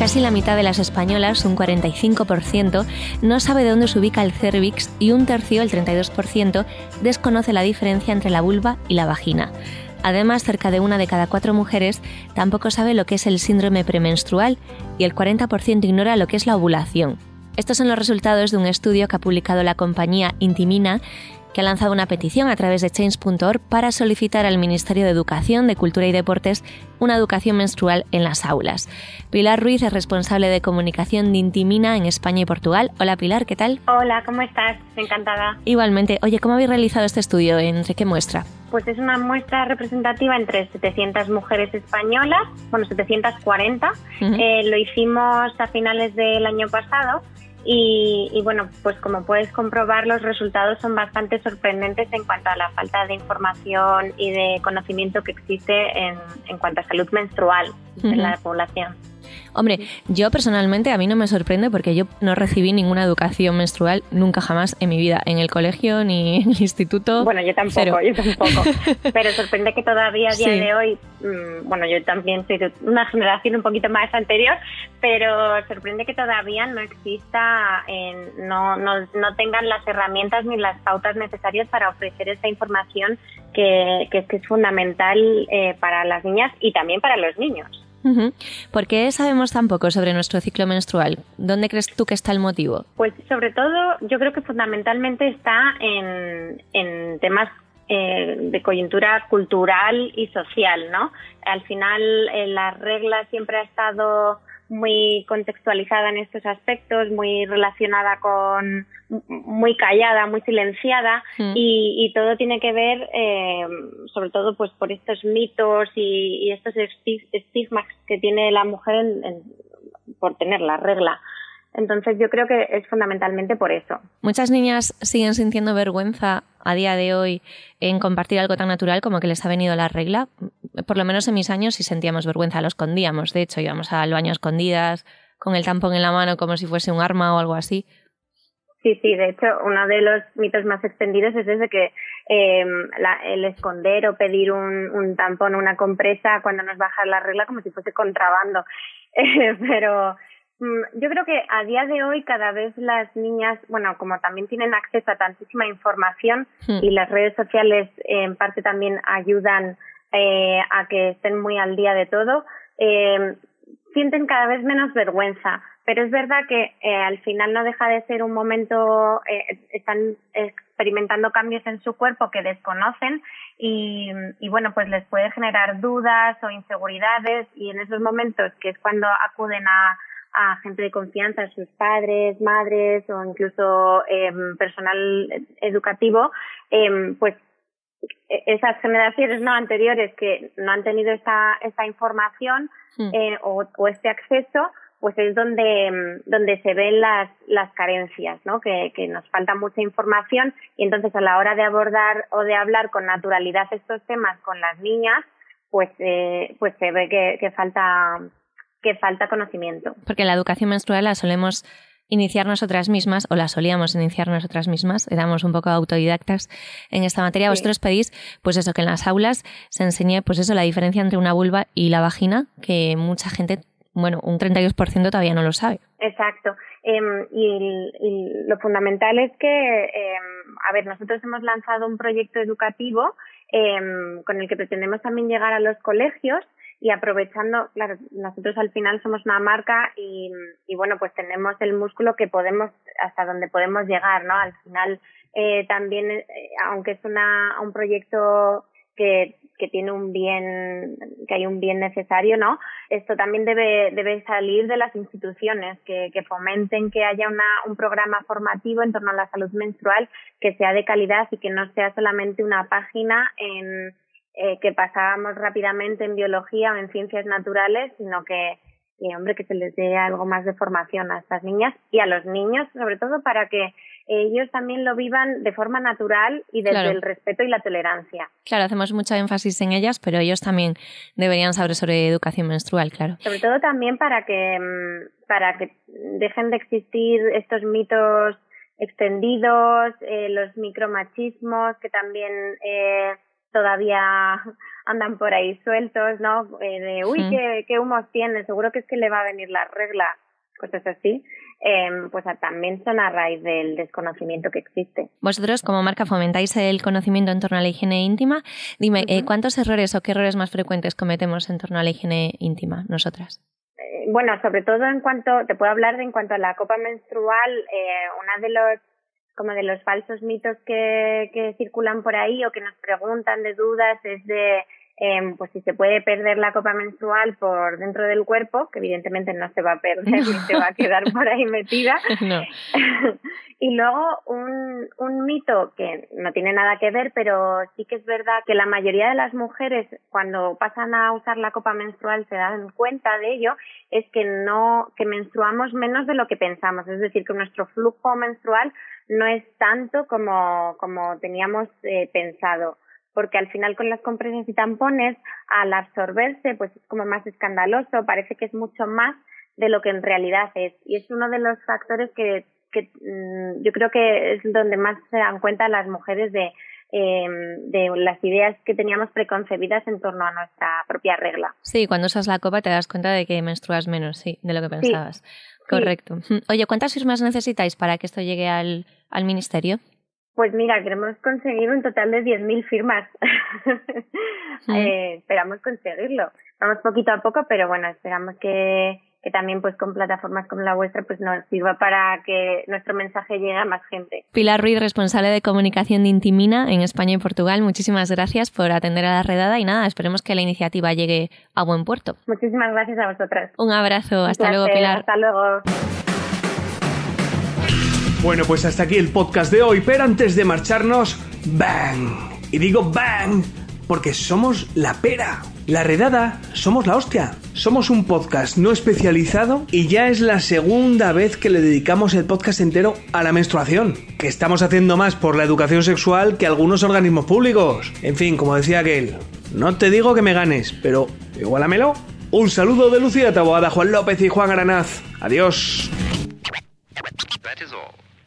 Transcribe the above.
Casi la mitad de las españolas, un 45%, no sabe de dónde se ubica el cervix y un tercio, el 32%, desconoce la diferencia entre la vulva y la vagina. Además, cerca de una de cada cuatro mujeres tampoco sabe lo que es el síndrome premenstrual y el 40% ignora lo que es la ovulación. Estos son los resultados de un estudio que ha publicado la compañía Intimina que ha lanzado una petición a través de change.org para solicitar al Ministerio de Educación, de Cultura y Deportes una educación menstrual en las aulas. Pilar Ruiz es responsable de comunicación de Intimina en España y Portugal. Hola Pilar, ¿qué tal? Hola, ¿cómo estás? Encantada. Igualmente. Oye, ¿cómo habéis realizado este estudio? ¿Entre qué muestra? Pues es una muestra representativa entre 700 mujeres españolas, bueno, 740. Eh, lo hicimos a finales del año pasado y, bueno, pues como puedes comprobar, los resultados son bastante sorprendentes en cuanto a la falta de información y de conocimiento que existe en, en cuanto a salud menstrual en la población. Hombre, yo personalmente a mí no me sorprende porque yo no recibí ninguna educación menstrual nunca jamás en mi vida, en el colegio ni en el instituto. Bueno, yo tampoco, yo tampoco. Pero sorprende que todavía a día de hoy, mm, bueno, yo también soy de una generación un poquito más anterior, pero sorprende que todavía no exista, no, no, no tengan las herramientas ni las pautas necesarias para ofrecer esta información que, que, es fundamental eh, para las niñas y también para los niños. ¿Por qué sabemos tan poco sobre nuestro ciclo menstrual? ¿Dónde crees tú que está el motivo? Pues sobre todo yo creo que fundamentalmente está en, en temas eh, de coyuntura cultural y social, ¿no? Al final eh, la regla siempre ha estado muy contextualizada en estos aspectos, muy relacionada con, muy callada, muy silenciada mm. y, todo tiene que ver, eh, sobre todo, pues por estos mitos y, estos estigmas que tiene la mujer por tener la regla. Entonces yo creo que es fundamentalmente por eso. Muchas niñas siguen sintiendo vergüenza a día de hoy en compartir algo tan natural como que les ha venido la regla. Por lo menos en mis años sí sentíamos vergüenza, lo escondíamos. De hecho, íbamos al baño escondidas, con el tampón en la mano como si fuese un arma o algo así. Sí, sí, de hecho, uno de los mitos más extendidos es ese que eh, el esconder o pedir un, un tampón o una compresa cuando nos baja la regla como si fuese contrabando. pero Mm, yo creo que a día de hoy cada vez las niñas, bueno, como también tienen acceso a tantísima información hmm. y las redes sociales en parte también ayudan eh, a que estén muy al día de todo, eh, sienten cada vez menos vergüenza. Pero es verdad que eh, al final no deja de ser un momento, eh, están experimentando cambios en su cuerpo que desconocen y, y, bueno, pues les puede generar dudas o inseguridades y en esos momentos que es cuando acuden a a gente de confianza, sus padres, madres o incluso em, personal educativo, eh, pues esas generaciones no anteriores que no han tenido esta, esta información hmm. eh, o, o, este acceso, pues es donde, em, donde se ven las, las carencias, ¿no? Que, que nos falta mucha información y entonces a la hora de abordar o de hablar con naturalidad estos temas con las niñas, pues, eh, pues se ve que, que falta que falta conocimiento. Porque la educación menstrual la solemos iniciar nosotras mismas, o la solíamos iniciar nosotras mismas, éramos un poco autodidactas en esta materia. Vosotros pedís, pues eso, que en las aulas se enseñe, pues eso, la diferencia entre una vulva y la vagina, que mucha gente, bueno, un 32% todavía no lo sabe. Exacto. Em, y, lo fundamental es que, em, a ver, nosotros hemos lanzado un proyecto educativo em, con el que pretendemos también llegar a los colegios y aprovechando, claro, nosotros al final somos una marca y, y bueno, pues tenemos el músculo que podemos, hasta donde podemos llegar, ¿no? Al final eh, también, eh, aunque es una, un proyecto que, que tiene un bien, que hay un bien necesario, ¿no? Esto también debe, debe salir de las instituciones que, que fomenten que haya una, un programa formativo en torno a la salud menstrual que sea de calidad y que no sea solamente una página en, eh, que pasábamos rápidamente en biología o en ciencias naturales, sino que, hombre, que se les dé algo más de formación a estas niñas y a los niños, sobre todo para que ellos también lo vivan de forma natural y desde el respeto y la tolerancia. Claro, hacemos mucho énfasis en ellas, pero ellos también deberían saber sobre educación menstrual, claro. Sobre todo también para que, mm, para que dejen de existir estos mitos extendidos, eh, los micromachismos que también eh, todavía andan por ahí sueltos, ¿no? Eh, de, uy, qué, qué humos tiene, seguro que es que le va a venir la regla, cosas así. Eh, pues también son a raíz del desconocimiento que existe. Vosotros, como marca, fomentáis el conocimiento en torno a la higiene íntima. Dime, eh, ¿cuántos errores o qué errores más frecuentes cometemos en torno a la higiene íntima nosotras? Eh, bueno, sobre todo en cuanto, te puedo hablar de en cuanto a la copa menstrual, eh, una de los como de los falsos mitos que, que circulan por ahí o que nos preguntan de dudas es de eh, pues si se puede perder la copa menstrual por dentro del cuerpo, que evidentemente no se va a perder ni se va a quedar por ahí metida. y luego un, un mito que no tiene nada que ver, pero sí que es verdad que la mayoría de las mujeres cuando pasan a usar la copa menstrual se dan cuenta de ello, es que no, que menstruamos menos de lo que pensamos, es decir, que nuestro flujo menstrual no es tanto como, como teníamos eh, pensado porque al final con las compresas y tampones, al absorberse, pues es como más escandaloso, parece que es mucho más de lo que en realidad es. Y es uno de los factores que, que mm, yo creo que es donde más se dan cuenta las mujeres de, eh, de las ideas que teníamos preconcebidas en torno a nuestra propia regla. Sí, cuando usas la copa te das cuenta de que menstruas menos, sí, de lo que pensabas. Correcto. Oye, ¿cuántas firmas necesitáis para que esto llegue al, al ministerio? Pues mira, queremos conseguir un total de 10.000 firmas. eh, esperamos conseguirlo. Vamos poquito a poco, pero bueno, esperamos que, que también pues con plataformas como la vuestra pues nos sirva para que nuestro mensaje llegue a más gente. Pilar Ruiz, responsable de comunicación de Intimina en España y Portugal, muchísimas gracias por atender a la redada y nada, esperemos que la iniciativa llegue a buen puerto. Muchísimas gracias a vosotras. Un abrazo, hasta luego Pilar. Hasta luego. Bueno, pues hasta aquí el podcast de hoy, pero antes de marcharnos, ¡bang! Y digo ¡bang! Porque somos la pera. La redada, somos la hostia. Somos un podcast no especializado y ya es la segunda vez que le dedicamos el podcast entero a la menstruación. Que estamos haciendo más por la educación sexual que algunos organismos públicos. En fin, como decía aquel, no te digo que me ganes, pero igualamelo. Un saludo de Lucía Taboada, Juan López y Juan Aranaz. Adiós.